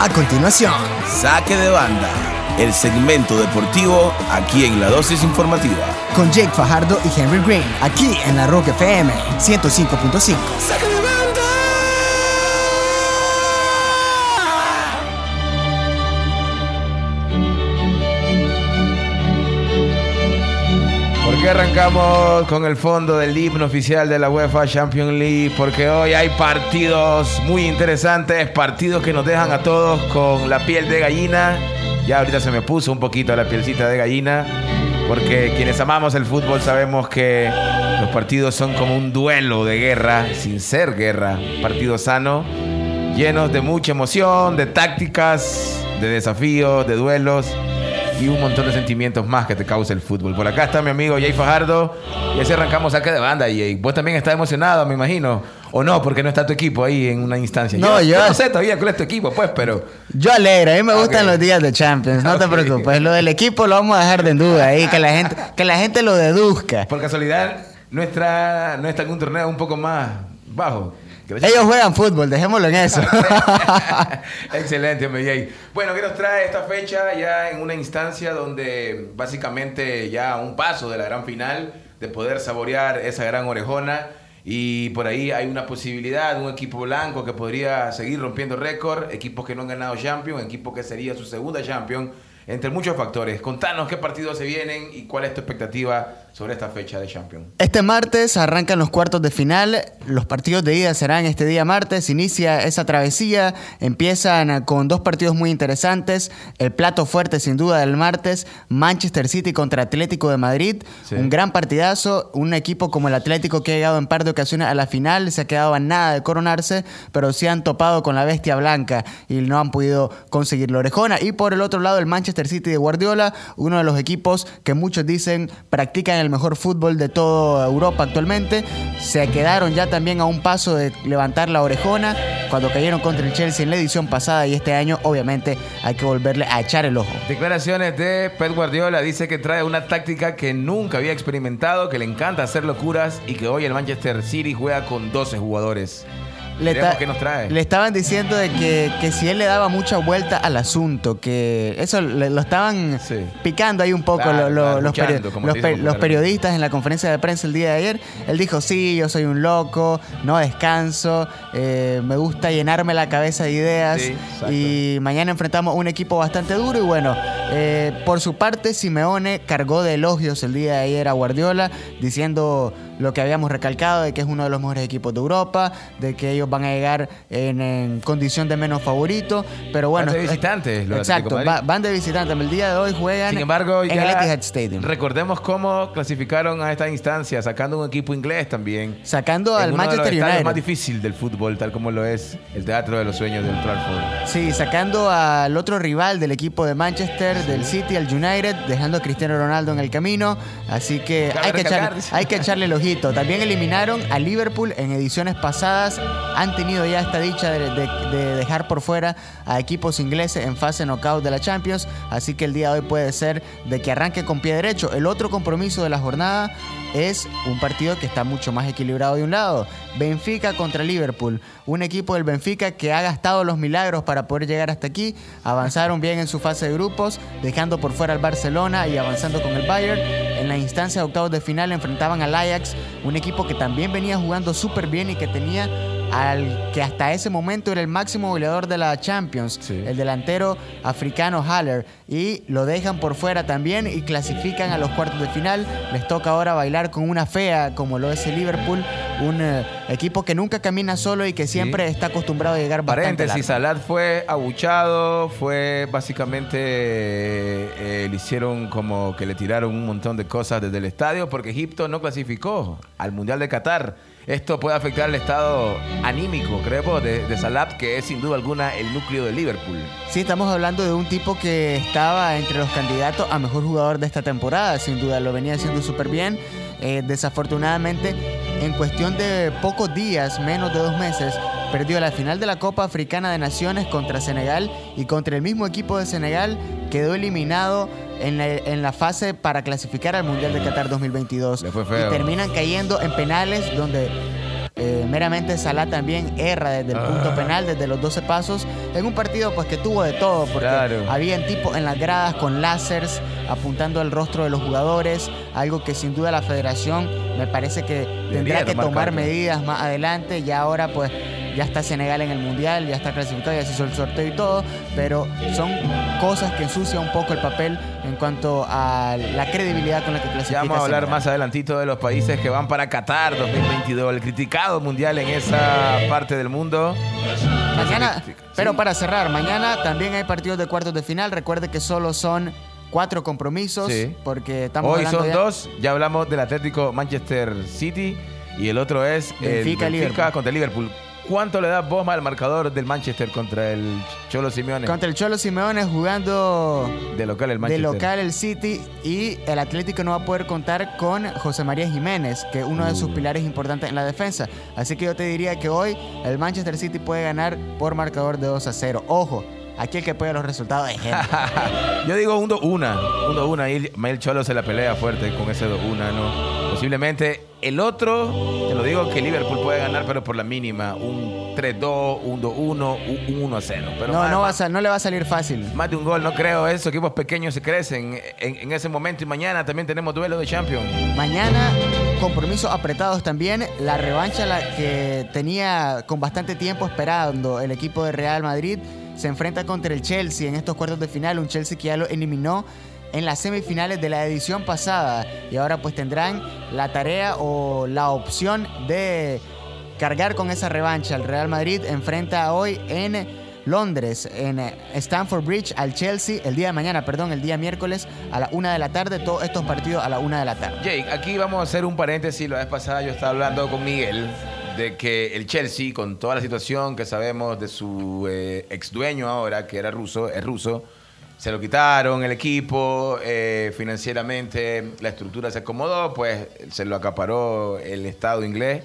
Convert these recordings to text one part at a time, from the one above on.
A continuación, Saque de banda, el segmento deportivo aquí en la dosis informativa. con Jake Fajardo y Henry Green, aquí en la Rock FM 105.5. ¡Saque de banda! ¿Por qué arrancamos con el fondo del himno oficial de la UEFA Champions League? Porque hoy hay partidos muy interesantes, partidos que nos dejan a todos con la piel de gallina. Ya ahorita se me puso un poquito la pielcita de gallina, porque quienes amamos el fútbol sabemos que los partidos son como un duelo de guerra, sin ser guerra, partido sano, llenos de mucha emoción, de tácticas, de desafíos, de duelos y un montón de sentimientos más que te causa el fútbol. Por acá está mi amigo Jay Fajardo y así arrancamos saque de banda. Y vos también estás emocionado, me imagino. O no, porque no está tu equipo ahí en una instancia. No, yo- no sé todavía cuál es tu equipo, pues, pero. Yo alegre, a mí me gustan Ok. los días de Champions, no te Ok. preocupes. Lo del equipo lo vamos a dejar de en duda ahí, que la gente, que la gente lo deduzca. Por casualidad, nuestra, no está en un torneo un poco más bajo. Ellos juegan fútbol, dejémoslo en eso. Excelente, Jay. Bueno, ¿qué nos trae esta fecha ya en una instancia donde básicamente ya a un paso de la gran final, de poder saborear esa gran orejona? Y por ahí hay una posibilidad, un equipo blanco que podría seguir rompiendo récord, equipos que no han ganado Champions, equipo que sería su segunda Champions, entre muchos factores. Contanos qué partidos se vienen y cuál es tu expectativa sobre esta fecha de Champions. Este martes arrancan los cuartos de final. Los partidos de ida serán este día martes. Inicia esa travesía. Empiezan con dos partidos muy interesantes. El plato fuerte, sin duda, del martes: Manchester City contra Atlético de Madrid. Sí. Un gran partidazo. Un equipo como el Atlético que ha llegado en par de ocasiones a la final. Se ha quedado a nada de coronarse, pero sí han topado con la bestia blanca y no han podido conseguir la orejona. Y por el otro lado, el Manchester City de Guardiola, uno de los equipos que muchos dicen practican el mejor fútbol de toda Europa actualmente. Se quedaron ya también a un paso de levantar la orejona cuando cayeron contra el Chelsea en la edición pasada y este año obviamente hay que volverle a echar el ojo. Declaraciones de Pep Guardiola. Dice que trae una táctica que nunca había experimentado, que le encanta hacer locuras y que hoy el Manchester City juega con 12 jugadores. Le, nos trae. estaban diciendo de que, que si él le daba mucha vuelta al asunto, que eso le- lo estaban Sí. picando ahí un poco Claro, lo- lo- claro, los, peri- los periodistas en la conferencia de prensa el día de ayer. Él dijo, sí, yo soy un loco, no descanso, eh, me gusta llenarme la cabeza de ideas Sí, y mañana enfrentamos un equipo bastante duro y bueno, eh, por su parte Simeone cargó de elogios el día de ayer a Guardiola diciendo lo que habíamos recalcado de que es uno de los mejores equipos de Europa, de que ellos van a llegar en, en condición de menos favorito, pero bueno, Van de es- visitantes, los exacto, de van de visitantes. El día de hoy juegan Sin embargo, en el Etihad Stadium, recordemos cómo clasificaron a esta instancia, sacando un equipo inglés también. sacando al uno de los Manchester United. más difícil del fútbol, tal como lo es el Teatro de los Sueños del Trafford. Sí, sacando al otro rival del equipo de Manchester, del City, al United, dejando a Cristiano Ronaldo en el camino. Así que hay que, echarle, dice. hay que echarle el ojito. También eliminaron a Liverpool en ediciones pasadas. Han tenido ya esta dicha de, de- de dejar por fuera a equipos ingleses en fase knockout de la Champions. Así que el día de hoy puede ser de que arranque con pie derecho. El otro compromiso de la jornada es un partido que está mucho más equilibrado de un lado. Benfica contra Liverpool. Un equipo del Benfica que ha gastado los milagros para poder llegar hasta aquí. Avanzaron bien en su fase de grupos, dejando por fuera al Barcelona y avanzando con el Bayern. En la instancia de octavos de final enfrentaban al Ajax, un equipo que también venía jugando súper bien y que tenía al que hasta ese momento era el máximo goleador de la Champions, Sí. el delantero africano Haller, y lo dejan por fuera también y clasifican a los cuartos de final. Les toca ahora bailar con una fea como lo es el Liverpool, un eh, equipo que nunca camina solo y que siempre está acostumbrado a llegar bastante Paréntesis, largo. Salat fue abuchado, fue básicamente, eh, le hicieron como que le tiraron un montón de cosas desde el estadio porque Egipto no clasificó al Mundial de Qatar. Esto puede afectar el estado anímico, creo, de, de Salat, que es sin duda alguna el núcleo de Liverpool. Sí, estamos hablando de un tipo que estaba entre los candidatos a mejor jugador de esta temporada, sin duda, lo venía haciendo súper bien. Eh, desafortunadamente, en cuestión de pocos días, menos de dos meses, perdió la final de la Copa Africana de Naciones contra Senegal y contra el mismo equipo de Senegal quedó eliminado en la, en la fase para clasificar al Mundial de Qatar 2022. Le fue feo. Y terminan cayendo en penales donde eh, meramente Salah también erra desde el punto Ah. penal, desde los 12 pasos en un partido pues que tuvo de todo, porque Claro. habían tipos en las gradas con láseres apuntando al rostro de los jugadores, algo que sin duda la federación me parece que tendrá que tomar medidas más adelante. Ya ahora pues ya está Senegal en el Mundial, ya está clasificado, ya se hizo el sorteo y todo, pero son cosas que ensucian un poco el papel en cuanto a la credibilidad con la que clasifica Ya vamos a hablar más adelantito de los países que van para Qatar 2022, el criticado mundial en esa parte del mundo. Mañana, pero para cerrar, mañana también hay partidos de cuartos de final. Recuerde que solo son cuatro compromisos, Sí. porque estamos Hoy son ya- dos, ya hablamos del Atlético Manchester City y el otro es el Benfica, Liverpool. contra Liverpool. ¿Cuánto le das vos más al marcador del Manchester contra el Cholo Simeone? Contra el Cholo Simeone jugando de local el de Manchester. local el City y el Atlético no va a poder contar con José María Jiménez, que es uno de sus Uh. pilares importantes en la defensa. Así que yo te diría que hoy el Manchester City puede ganar por marcador de 2 a 0. Ojo, aquí el que pega los resultados es Henry. Yo digo un 2-1. Un 2-1. Ahí el Cholo se la pelea fuerte con ese 2-1. ¿no? Posiblemente el otro, te lo digo que Liverpool puede ganar, pero por la mínima. Un 3-2, un 2-1, un 1-0. Pero No, más, no, va a no le va a salir fácil. más de un gol, no creo. Esos equipos pequeños se crecen en, en ese momento. Y mañana también tenemos duelo de Champions. Mañana, compromisos apretados también. La revancha la que tenía con bastante tiempo esperando el equipo de Real Madrid se enfrenta contra el Chelsea en estos cuartos de final. Un Chelsea que ya lo eliminó en las semifinales de la edición pasada. Y ahora pues tendrán la tarea o la opción de cargar con esa revancha. El Real Madrid enfrenta hoy en Londres, en Stamford Bridge, al Chelsea, el día de mañana, perdón, el día miércoles a la una de la tarde. Todos estos partidos a la una de la tarde. Jake, aquí vamos a hacer un paréntesis. La vez pasada yo estaba hablando con Miguel de que el Chelsea, con toda la situación que sabemos de su eh, ex dueño ahora, que era ruso, es ruso, se lo quitaron el equipo, eh, financieramente la estructura se acomodó, pues se lo acaparó el Estado inglés,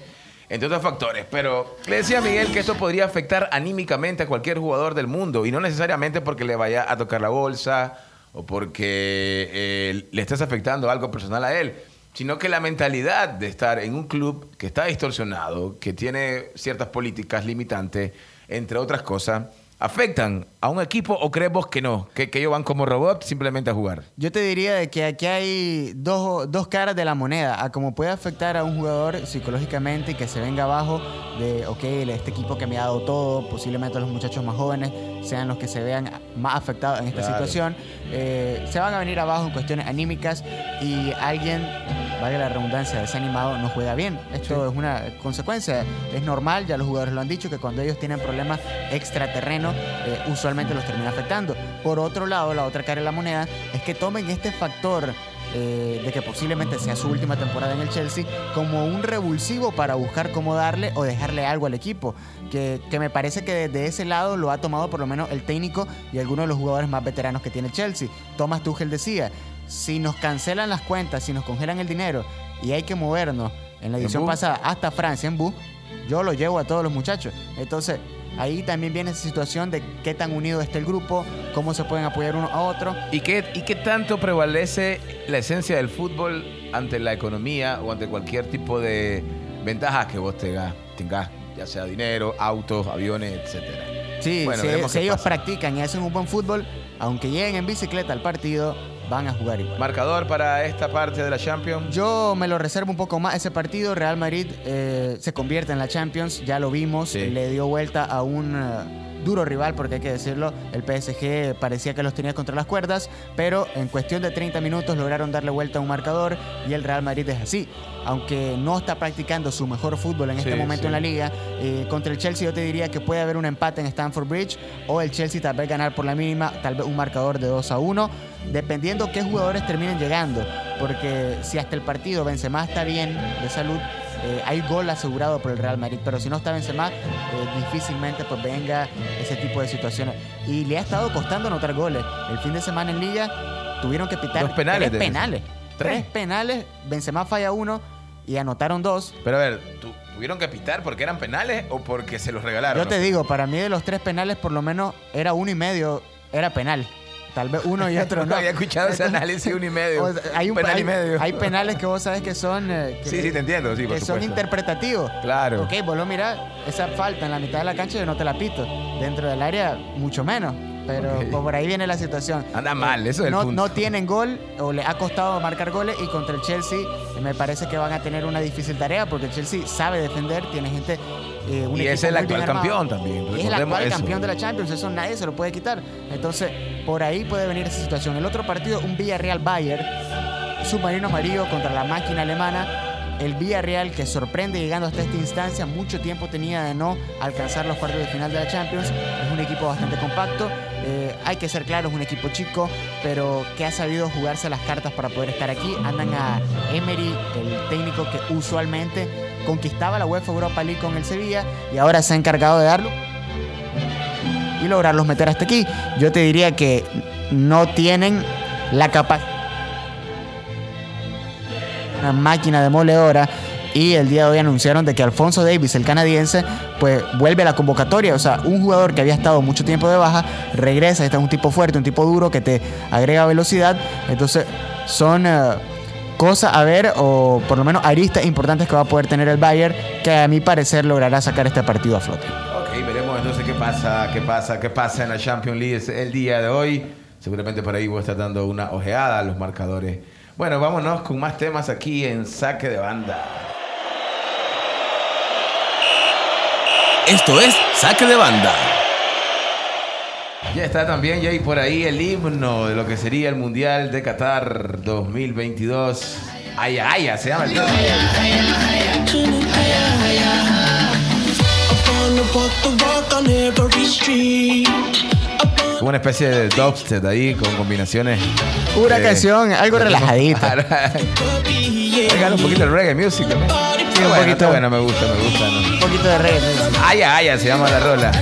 entre otros factores. Pero le decía a Miguel que esto podría afectar anímicamente a cualquier jugador del mundo y no necesariamente porque le vaya a tocar la bolsa o porque eh, le estés afectando algo personal a él, sino que la mentalidad de estar en un club que está distorsionado, que tiene ciertas políticas limitantes, entre otras cosas, afectan a un equipo o crees vos que no, que, que ellos van como robots simplemente a jugar. Yo te diría de que aquí hay dos, dos caras de la moneda, a cómo puede afectar a un jugador psicológicamente y que se venga abajo de, ok, este equipo que me ha dado todo, posiblemente los muchachos más jóvenes sean los que se vean más afectados en esta Claro. situación, eh, se van a venir abajo en cuestiones anímicas y alguien, valga la redundancia, desanimado no juega bien. Esto es una consecuencia, es normal, ya los jugadores lo han dicho, que cuando ellos tienen problemas extraterrenos, eh, usualmente los termina afectando. Por otro lado, la otra cara de la moneda es que tomen este factor eh, de que posiblemente sea su última temporada en el Chelsea como un revulsivo para buscar cómo darle o dejarle algo al equipo. Que, que me parece que desde ese lado lo ha tomado por lo menos el técnico y algunos de los jugadores más veteranos que tiene el Chelsea. Thomas Tuchel decía, si nos cancelan las cuentas, si nos congelan el dinero y hay que movernos en la edición pasada hasta Francia en bus, yo lo llevo a todos los muchachos. Entonces, ahí también viene esa situación de qué tan unido está el grupo, cómo se pueden apoyar uno a otro. ¿Y qué, ¿Y qué tanto prevalece la esencia del fútbol ante la economía o ante cualquier tipo de ventajas que vos tengas, tengas ya sea dinero, autos, aviones, etcétera? Sí, Bueno, si, ellos pasa. practican y hacen un buen fútbol, aunque lleguen en bicicleta al partido, van a jugar igual. Marcador para esta parte de la Champions. Yo me lo reservo un poco más. Ese partido, Real Madrid eh, se convierte en la Champions, ya lo vimos, Sí. le dio vuelta a un eh, duro rival, porque hay que decirlo, el PSG parecía que los tenía contra las cuerdas, pero en cuestión de 30 minutos lograron darle vuelta a un marcador y el Real Madrid es así. Aunque no está practicando su mejor fútbol en este momento sí. en la liga, eh, contra el Chelsea yo te diría que puede haber un empate en Stamford Bridge o el Chelsea tal vez ganar por la mínima, tal vez un marcador de 2 a 1, dependiendo qué jugadores terminen llegando. Porque si hasta el partido Benzema está bien de salud, eh, hay gol asegurado por el Real Madrid. Pero si no está Benzema, eh, difícilmente pues venga ese tipo de situaciones. Y le ha estado costando anotar goles. El fin de semana en Liga tuvieron que pitar penales tres penales. Tres. Tres penales. Benzema falla uno y anotaron dos. Pero a ver, ¿tu- ¿tuvieron que pitar porque eran penales o porque se los regalaron? Yo te digo, para mí de los tres penales por lo menos era uno y medio, era penal. Tal vez uno y otro no. No había escuchado ese análisis uno y medio. O sea, hay, un, penal hay, y medio. hay penales que vos sabes que son... eh, que- Sí, sí, te entiendo, sí, por que son interpretativos. Claro. Ok, vos lo mirás, esa falta en la mitad de la cancha yo no te la pito. Dentro del área, mucho menos. Pero pues, por ahí viene la situación. Anda mal, eso es el no, punto. no tienen gol o le ha costado marcar goles y contra el Chelsea eh, me parece que van a tener una difícil tarea porque el Chelsea sabe defender, tiene gente... eh, Y es el actual campeón también, Y es el actual eso. campeón de la Champions, eso nadie se lo puede quitar. Entonces, por ahí puede venir esa situación. El otro partido, un Villarreal-Bayern, submarino amarillo contra la máquina alemana. El Villarreal que sorprende llegando hasta esta instancia, mucho tiempo tenía de no alcanzar los cuartos de final de la Champions. Es un equipo bastante compacto. Eh, hay que ser claro, es un equipo chico, pero que ha sabido jugarse las cartas para poder estar aquí. Andan a Emery, el técnico que usualmente conquistaba la UEFA Europa League con el Sevilla y ahora se ha encargado de darlo y lograrlos meter hasta aquí. Yo te diría que no tienen la capacidad. Una máquina demoledora. Y el día de hoy anunciaron de que Alfonso Davis, el canadiense, pues vuelve a la convocatoria. O sea, un jugador que había estado mucho tiempo de baja, regresa. Este es un tipo fuerte, un tipo duro que te agrega velocidad. Entonces, son eh, cosas a ver, o por lo menos aristas importantes que va a poder tener el Bayern, que a mi parecer logrará sacar este partido a flote. Ok, veremos entonces qué pasa, qué pasa, qué pasa en la Champions League el día de hoy. Seguramente por ahí voy a estar dando una ojeada a los marcadores. Bueno, vámonos con más temas aquí en Saque de Banda. Esto es Saque de Banda. Ya está también, Jay, por ahí el himno de lo que sería el Mundial de Qatar 2022. Ay, ay, ay, se llama el tema. Como una especie de dubstep ahí con combinaciones. Eh, canción, algo relajadita. Oigan un poquito el reggae music también. Sí, un bueno, poquito. está bueno, me gusta, me gusta. ¿no? Un poquito de reggae. Ay, ay, ay, se llama la rola.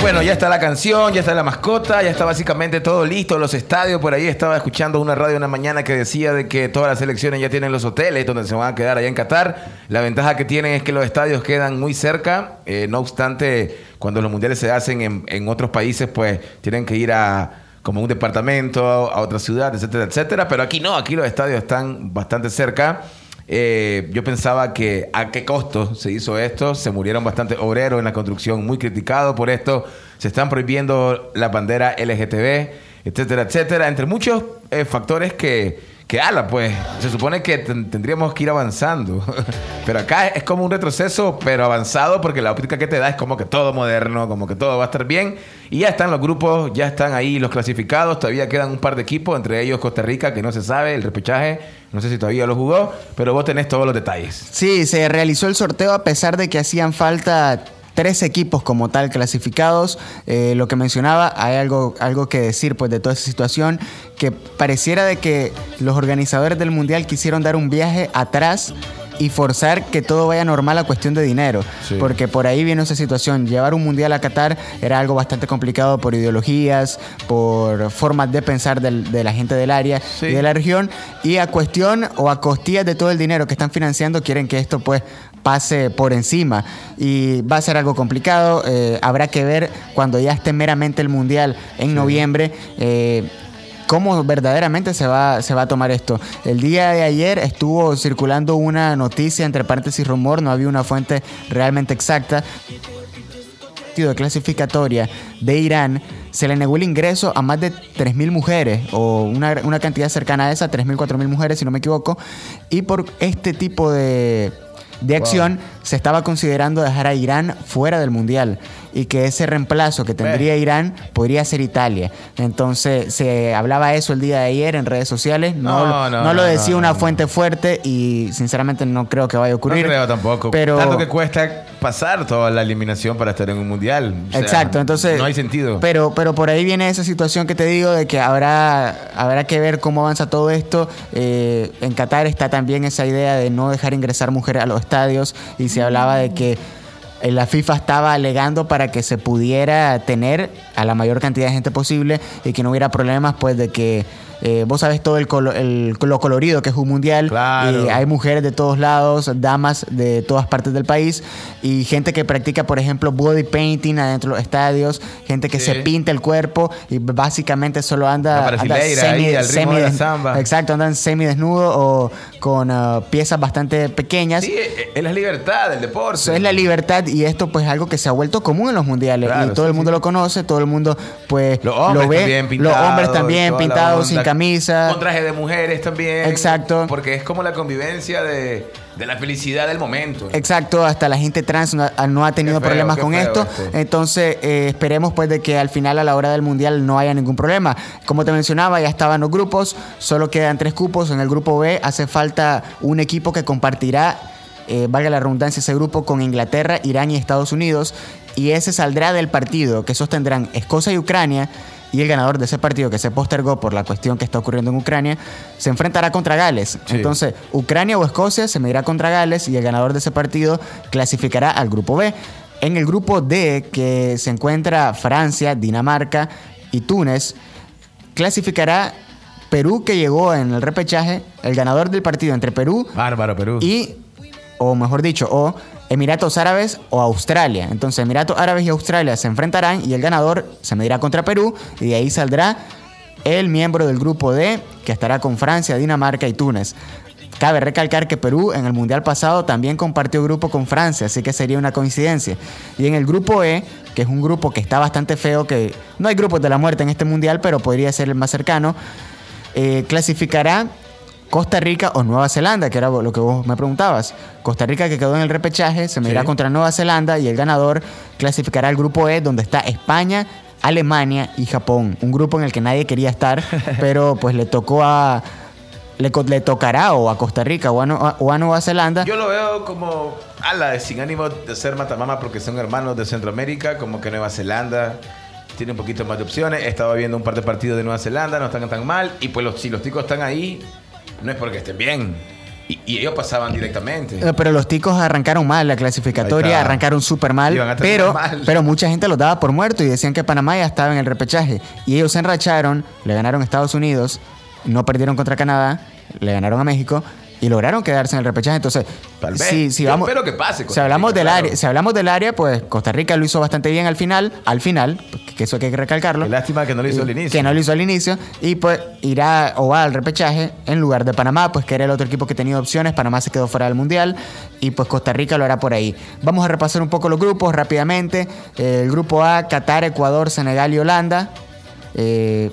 Bueno, ya está la canción, ya está la mascota, ya está básicamente todo listo. Los estadios, por ahí estaba escuchando una radio una mañana que decía de que todas las selecciones ya tienen los hoteles donde se van a quedar allá en Qatar. La ventaja que tienen es que los estadios quedan muy cerca. Eh, no obstante, cuando los mundiales se hacen en, en otros países, pues tienen que ir a como un departamento, a otra ciudad, etcétera, etcétera. Pero aquí no, aquí los estadios están bastante cerca. Eh, yo pensaba que a qué costo se hizo esto. Se murieron bastantes obreros en la construcción, muy criticados por esto. Se están prohibiendo la bandera LGTB, etcétera, etcétera. Entre muchos eh, factores que, que ala, pues se supone que ten- tendríamos que ir avanzando. pero acá es como un retroceso, pero avanzado, porque la óptica que te da es como que todo moderno, como que todo va a estar bien. Y ya están los grupos, ya están ahí los clasificados. Todavía quedan un par de equipos, entre ellos Costa Rica, que no se sabe, el repechaje. No sé si todavía lo jugó, pero vos tenés todos los detalles. Sí, se realizó el sorteo a pesar de que hacían falta tres equipos como tal clasificados. Eh, lo que mencionaba, hay algo, algo que decir pues de toda esa situación, que pareciera de que los organizadores del Mundial quisieron dar un viaje atrás y forzar que todo vaya normal a cuestión de dinero. Sí. Porque por ahí viene esa situación. Llevar un mundial a Qatar era algo bastante complicado por ideologías, por formas de pensar del- de la gente del área Sí. y de la región. Y a cuestión o a costillas de todo el dinero que están financiando, quieren que esto pues pase por encima. Y va a ser algo complicado. eh, habrá que ver cuando ya esté meramente el mundial en noviembre. eh, cómo verdaderamente se va, se va a tomar esto. El día de ayer estuvo circulando una noticia, entre paréntesis rumor, no había una fuente realmente exacta, de clasificatoria de Irán se le negó el ingreso a más de 3.000 mujeres, o una, una cantidad cercana a esa, 3.000, 4.000 mujeres, si no me equivoco, y por este tipo de, de acción se estaba considerando dejar a Irán fuera del Mundial y que ese reemplazo que tendría Irán podría ser Italia. Entonces se hablaba eso el día de ayer en redes sociales, no, No, no, no lo decía una fuente fuerte y sinceramente no creo que vaya a ocurrir. No creo tampoco. Pero Tanto que cuesta pasar toda la eliminación para estar en un mundial. O sea, Exacto, entonces. No hay sentido. Pero, pero por ahí viene esa situación que te digo de que habrá, habrá que ver cómo avanza todo esto. Eh, en Qatar está también esa idea de no dejar ingresar mujeres a los estadios y se hablaba de que la FIFA estaba alegando para que se pudiera tener a la mayor cantidad de gente posible y que no hubiera problemas pues de que eh, vos sabes todo el, colo- el- lo colorido que es un mundial. Claro. Y hay mujeres de todos lados, damas de todas partes del país y gente que practica, por ejemplo, body painting adentro de los estadios, gente que Sí. se pinta el cuerpo y básicamente solo anda, La brasileira ahí, al ritmo de la samba. Exacto, andan semidesnudo o con ah, piezas bastante pequeñas. Sí, eh, es la libertad del deporte. Eso es la libertad y esto pues es algo que se ha vuelto común en los mundiales Claro, y todo sí, el mundo sí. lo conoce, todo el mundo pues Los lo ve, también los hombres también pintados sin camisa. Con traje de mujeres también. Exacto. Porque es como la convivencia de, de la felicidad del momento. Exacto, hasta la gente trans no, ha- no ha tenido feo, problemas con esto. Entonces, eh, esperemos pues de que al final a la hora del mundial no haya ningún problema. Como te mencionaba, ya estaban los grupos, solo quedan tres cupos. En el grupo B hace falta un equipo que compartirá, eh, valga la redundancia, ese grupo con Inglaterra, Irán y Estados Unidos. Y ese saldrá del partido que sostendrán Escocia y Ucrania. Y el ganador de ese partido que se postergó por la cuestión que está ocurriendo en Ucrania se enfrentará contra Gales. Sí. Entonces, Ucrania o Escocia se medirá contra Gales y el ganador de ese partido clasificará al grupo B. En el grupo D, que se encuentra Francia, Dinamarca y Túnez, clasificará Perú, que llegó en el repechaje, el ganador del partido entre Perú Bárbaro, Perú. y, o mejor dicho, o Emiratos Árabes o Australia. Entonces, Emiratos Árabes y Australia se enfrentarán y el ganador se medirá contra Perú y de ahí saldrá el miembro del grupo D que estará con Francia, Dinamarca y Túnez. Cabe recalcar que Perú en el Mundial pasado también compartió grupo con Francia, así que sería una coincidencia. Y en el grupo E, que es un grupo que está bastante feo, que no hay grupos de la muerte en este Mundial, pero podría ser el más cercano, eh, clasificará Costa Rica o Nueva Zelanda, que era lo que vos me preguntabas. Costa Rica que quedó en el repechaje se medirá Sí. contra Nueva Zelanda y el ganador clasificará al grupo E donde está España, Alemania y Japón. Un grupo en el que nadie quería estar, pero pues le tocó a... Le, tocará o a Costa Rica o a, No- o a Nueva Zelanda. Yo lo veo como ala, sin ánimo de ser matamama porque son hermanos de Centroamérica, como que Nueva Zelanda tiene un poquito más de opciones. He estado viendo un par de partidos de Nueva Zelanda, no están tan mal. Y pues los, si los ticos están ahí, no es porque estén bien. Y, y ellos pasaban directamente. Eh, Pero los ticos arrancaron mal la clasificatoria, arrancaron súper mal, pero, mal. pero mucha gente los daba por muerto y decían que Panamá ya estaba en el repechaje. Y ellos se enracharon, le ganaron a Estados Unidos, no perdieron contra Canadá, le ganaron a México y lograron quedarse en el repechaje. Entonces, Tal vez. si, si Yo vamos, espero que pase si hablamos Rica, del claro. área, si hablamos del área, pues Costa Rica lo hizo bastante bien al final, al final, que eso hay que recalcarlo. Qué lástima que no lo hizo al inicio. Que no lo hizo al inicio. Y pues irá o va al repechaje en lugar de Panamá, pues que era el otro equipo que tenía opciones. Panamá se quedó fuera del Mundial. Y pues Costa Rica lo hará por ahí. Vamos a repasar un poco los grupos rápidamente. El grupo A, Qatar, Ecuador, Senegal y Holanda. Eh,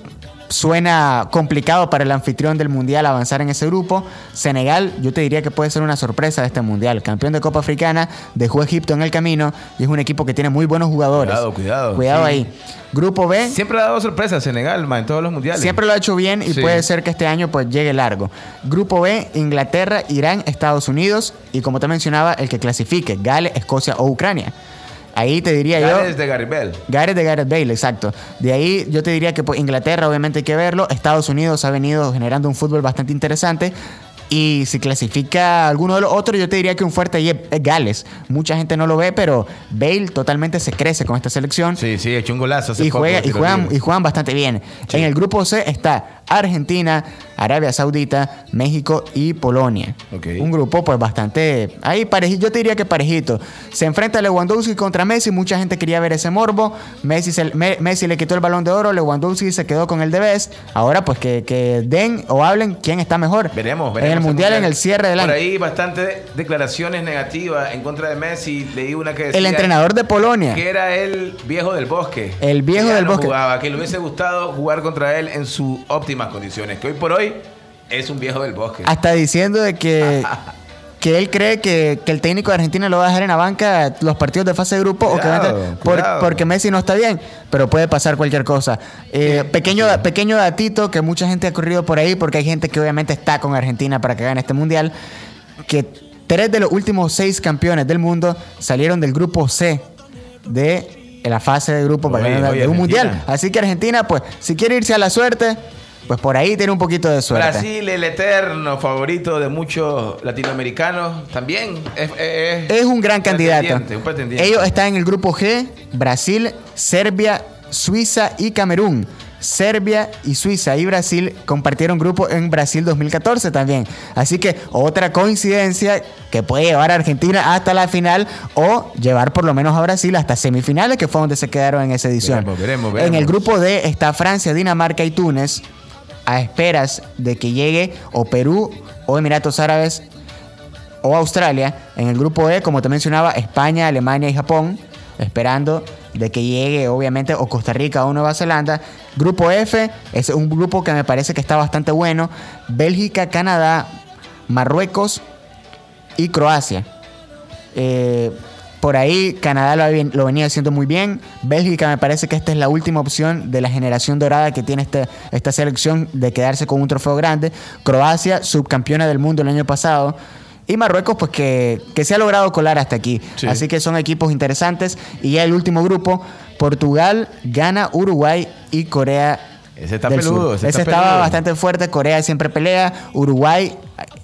Suena complicado para el anfitrión del mundial avanzar en ese grupo. Senegal, yo te diría que puede ser una sorpresa de este mundial. Campeón de Copa Africana, dejó Egipto en el camino y es un equipo que tiene muy buenos jugadores. Cuidado, cuidado. Cuidado Sí. ahí. Grupo B, Siempre ha dado sorpresa a Senegal, en todos los mundiales. Siempre lo ha hecho bien y Sí. puede ser que este año pues llegue largo. Grupo B, Inglaterra, Irán, Estados Unidos y como te mencionaba, el que clasifique, Gales, Escocia o Ucrania. Ahí te diría Gales yo... de Gary Bell. Gareth de Gareth Bale, exacto. De ahí yo te diría que pues, Inglaterra obviamente hay que verlo. Estados Unidos ha venido generando un fútbol bastante interesante. Y si clasifica alguno de los otros, yo te diría que un fuerte ahí es es Gales. Mucha gente no lo ve, pero Bale totalmente se crece con esta selección Sí, sí, echó un golazo hace y, poco, y, juegan, y juegan bastante bien. En el grupo C está Argentina, Arabia Saudita, México y Polonia. Un grupo pues bastante... Ahí parejito, yo te diría que parejito. Se enfrenta Lewandowski contra Messi, mucha gente quería ver ese morbo. Messi, se- Me- Messi le quitó el balón de oro, Lewandowski se quedó con el de best. Ahora pues que, que den o hablen quién está mejor. Veremos, veremos. En el mundial, en el cierre del Por ahí bastante declaraciones negativas en contra de Messi. Leí una que decía El entrenador de Polonia. que era el viejo del bosque. El viejo del no bosque. Jugaba, que le hubiese gustado jugar contra él en sus óptimas condiciones. Que hoy por hoy es un viejo del bosque. Hasta diciendo de que, que él cree que, que el técnico de Argentina lo va a dejar en la banca los partidos de fase de grupo o que por- porque Messi no está bien, pero puede pasar cualquier cosa. Eh, pequeño, pequeño datito que mucha gente ha corrido por ahí porque hay gente que obviamente está con Argentina para que gane este mundial, que tres de los últimos seis campeones del mundo salieron del grupo C de la fase de grupo para Oye, ganar oye, de un Argentina. mundial. Así que Argentina, pues, si quiere irse a la suerte, pues por ahí tiene un poquito de suerte. Brasil, el eterno favorito de muchos latinoamericanos, también es, es- Es un gran candidato. pretendiente, un pretendiente. Ellos están en el grupo G, Brasil, Serbia, Suiza y Camerún. Serbia y Suiza y Brasil compartieron grupo en Brasil 2014 también. Así que otra coincidencia que puede llevar a Argentina hasta la final o llevar por lo menos a Brasil hasta semifinales, que fue donde se quedaron en esa edición. Veremos, veremos, En el grupo D está Francia, Dinamarca y Túnez a esperas de que llegue o Perú o Emiratos Árabes o Australia. En el grupo E, como te mencionaba, España, Alemania y Japón, esperando de que llegue obviamente o Costa Rica o Nueva Zelanda. Grupo F es un grupo que me parece que está bastante bueno. Bélgica, Canadá, Marruecos y Croacia. Eh, por ahí Canadá lo, venía haciendo muy bien. Bélgica me parece que esta es la última opción de la generación dorada que tiene este- esta selección de quedarse con un trofeo grande. Croacia, subcampeona del mundo el año pasado. Y Marruecos, pues que, que se ha logrado colar hasta aquí. Sí. Así que son equipos interesantes. Y ya el último grupo, Portugal, Ghana, Uruguay y Corea. Ese está del peludo, Sur. ese Ese, está estaba peludo. bastante fuerte. Corea siempre pelea. Uruguay,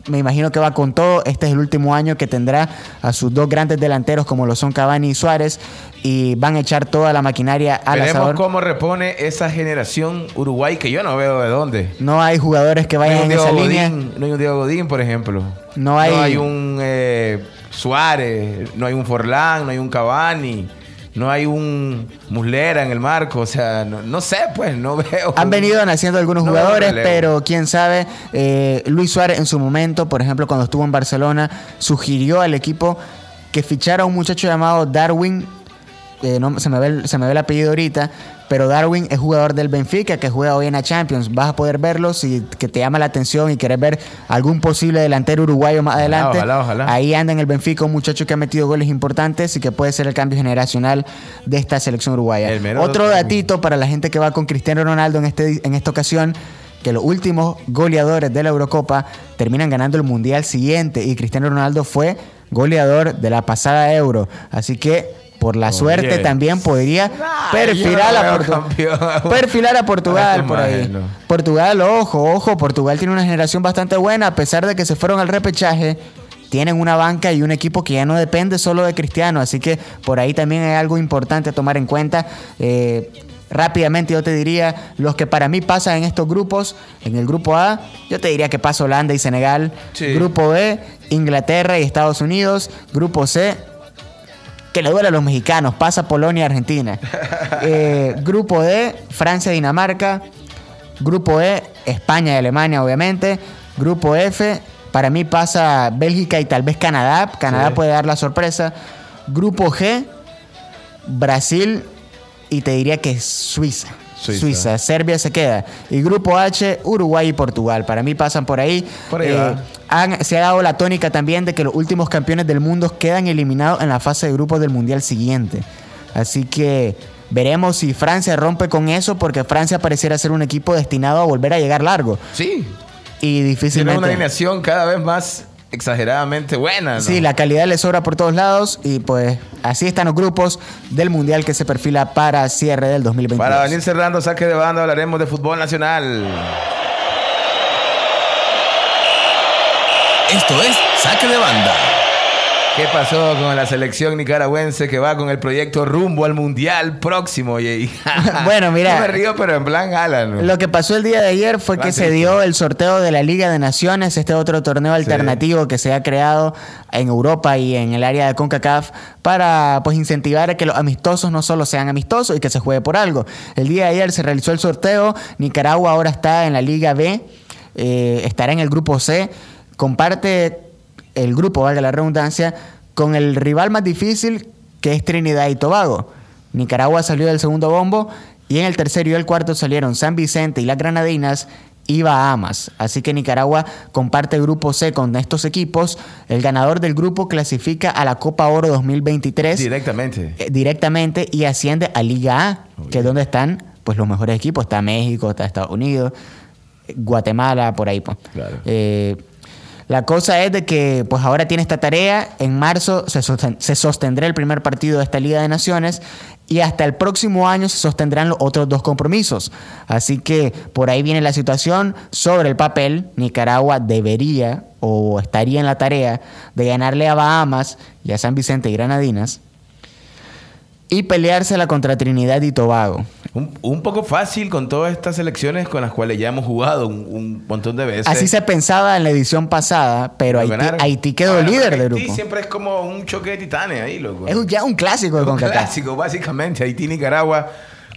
me imagino que va con todo. Este es el último año que tendrá a sus dos grandes delanteros, como lo son Cavani y Suárez. Y van a echar toda la maquinaria al Veremos asador. cómo repone esa generación Uruguay que yo no veo de dónde. No hay jugadores que No hay vayan en esa línea. No hay un Diego Godín, por ejemplo. No hay- un eh, Suárez, no hay un Forlán, no hay un Cavani, no hay un Muslera en el marco. O sea, no, no sé, pues, no veo. Han venido naciendo algunos No jugadores, pero quién sabe. eh, Luis Suárez en su momento, por ejemplo, cuando estuvo en Barcelona, sugirió al equipo que fichara a un muchacho llamado Darwin. eh, no, se, me ve se me ve el apellido ahorita, pero Darwin es jugador del Benfica que juega hoy en la Champions. Vas a poder verlo si que te llama la atención y quieres ver algún posible delantero uruguayo más Ojalá, adelante. ojalá, ojalá. Ahí anda en el Benfica un muchacho que ha metido goles importantes y que puede ser el cambio generacional de esta selección uruguaya. Otro datito para la gente que va con Cristiano Ronaldo en, este, en esta ocasión, que los últimos goleadores de la Eurocopa terminan ganando el Mundial siguiente y Cristiano Ronaldo fue goleador de la pasada Euro. Así que por la suerte también podría perfilar, a Portu- perfilar a Portugal por ahí. Portugal, ojo, ojo, Portugal tiene una generación bastante buena, a pesar de que se fueron al repechaje. Tienen una banca y un equipo que ya no depende solo de Cristiano, así que por ahí también hay algo importante a tomar en cuenta. Eh, rápidamente yo te diría, los que para mí pasan en estos grupos, en el grupo A, yo te diría que pasa Holanda y Senegal. Sí. Grupo B, Inglaterra y Estados Unidos. Grupo C, que le duele a los mexicanos, pasa Polonia y Argentina. Eh, grupo D, Francia y Dinamarca. Grupo E, España y Alemania, obviamente. Grupo F, para mí pasa Bélgica y tal vez Canadá. Canadá Sí. puede dar la sorpresa. Grupo G, Brasil y te diría que Suiza. Suiza. Suiza. Serbia se queda. Y grupo H, Uruguay y Portugal. Para mí pasan por ahí. Eh, Por ahí va. han- se ha dado la tónica también de que los últimos campeones del mundo quedan eliminados en la fase de grupos del Mundial siguiente. Así que veremos si Francia rompe con eso, porque Francia pareciera ser un equipo destinado a volver a llegar largo. Sí, Y tiene difícilmente. una alineación cada vez más exageradamente buena. ¿no? Sí, la calidad le sobra por todos lados y pues así están los grupos del Mundial que se perfila para cierre del 2022. Para venir cerrando saque de banda hablaremos de fútbol nacional. Esto es Saque de Banda. ¿Qué pasó con la selección nicaragüense que va con el proyecto rumbo al mundial próximo? Y, Bueno, mira. No me río, pero en plan Alan. Lo que pasó el día de ayer fue que se dio el sorteo de la Liga de Naciones, este otro torneo alternativo que se ha creado en Europa y en el área de CONCACAF para pues incentivar a que los amistosos no solo sean amistosos y que se juegue por algo. El día de ayer se realizó el sorteo, Nicaragua ahora está en la Liga B, eh, estará en el grupo C, comparte el grupo, valga la redundancia, con el rival más difícil que es Trinidad y Tobago. Nicaragua salió del segundo bombo y en el tercero y el cuarto salieron San Vicente y las Granadinas y Bahamas. Así que Nicaragua comparte grupo C con estos equipos. El ganador del grupo clasifica a la Copa Oro 2023 Directamente. eh, directamente y asciende a Liga A, que es donde están pues los mejores equipos. Está México, está Estados Unidos, Guatemala, por ahí. pues. Claro. Eh, La cosa es de que pues ahora tiene esta tarea, en marzo se, se sostendrá el primer partido de esta Liga de Naciones y hasta el próximo año se sostendrán los otros dos compromisos. Así que por ahí viene la situación. Sobre el papel, Nicaragua debería o estaría en la tarea de ganarle a Bahamas y a San Vicente y Granadinas y peleársela contra Trinidad y Tobago. Un, un poco fácil con todas estas selecciones con las cuales ya hemos jugado un, un montón de veces. Así se pensaba en la edición pasada, pero Haití. Haití quedó Ahora, líder del Haití grupo. siempre es como un choque de titanes ahí, loco. Es ya un clásico de Un clásico, básicamente. Haití, Nicaragua.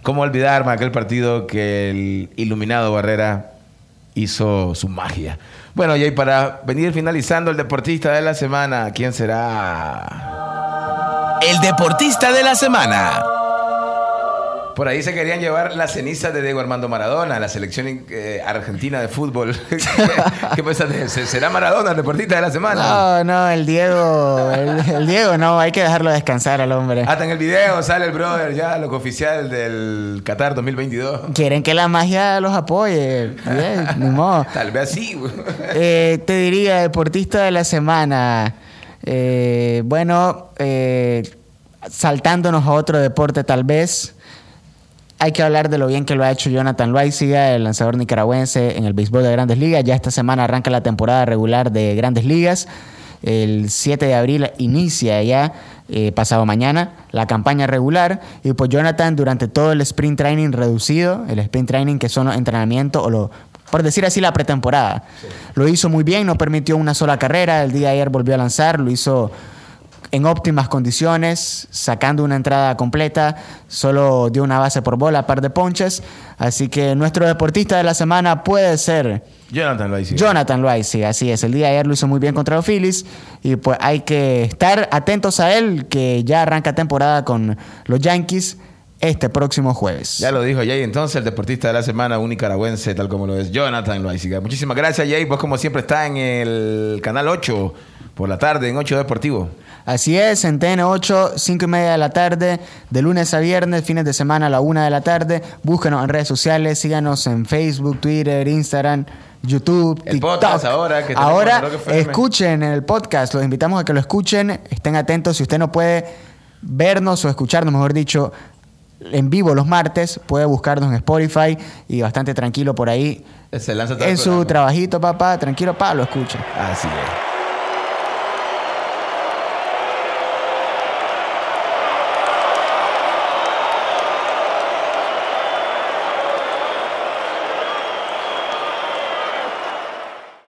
¿Cómo olvidarme aquel partido que el iluminado Barrera hizo su magia? Bueno, y ahí para venir finalizando el deportista de la semana, ¿quién será? El deportista de la semana. Por ahí se querían llevar las cenizas de Diego Armando Maradona, la selección eh, argentina de fútbol. ¿Qué, qué piensas de eso? ¿Será Maradona el deportista de la semana? No, no, el Diego, el, el Diego no, hay que dejarlo descansar al hombre. Hasta en el video sale el brother ya, lo oficial del Qatar 2022. Quieren que la magia los apoye. Bien, ni modo. Tal vez así. güey. Eh, te diría, deportista de la semana. Eh, bueno, eh, saltándonos a otro deporte tal vez. Hay que hablar de lo bien que lo ha hecho Jonathan Loaiziga, el lanzador nicaragüense en el béisbol de Grandes Ligas. Ya esta semana arranca la temporada regular de Grandes Ligas. El 7 de abril inicia ya, eh, pasado mañana, la campaña regular. Y pues Jonathan durante todo el sprint training reducido, el sprint training que son los entrenamientos o lo, por decir así, la pretemporada. Lo hizo muy bien, no permitió una sola carrera. El día de ayer volvió a lanzar, lo hizo en óptimas condiciones, sacando una entrada completa, solo dio una base por bola, par de ponches. Así que nuestro deportista de la semana puede ser Jonathan lo dice. Jonathan Loaiziga, así es. El día de ayer lo hizo muy bien contra los Phillies y pues hay que estar atentos a él, que ya arranca temporada con los Yankees este próximo jueves. Ya lo dijo Jay, entonces el deportista de la semana, un nicaragüense, tal como lo es Jonathan Loaiziga. Muchísimas gracias, Jay. Vos, como siempre, está en el canal 8 por la tarde, en 8 Deportivo. Así es, en TN8, 5 y media de la tarde, de lunes a viernes, fines de semana a la 1 de la tarde. Búsquenos en redes sociales, síganos en Facebook, Twitter, Instagram, YouTube, El TikTok. podcast ahora que Ahora en escuchen el podcast, los invitamos a que lo escuchen, estén atentos. Si usted no puede vernos o escucharnos, mejor dicho, en vivo los martes, puede buscarnos en Spotify y bastante tranquilo por ahí. Se lanza todo En su programa. trabajito, papá, tranquilo, pa, lo escucha. Así es.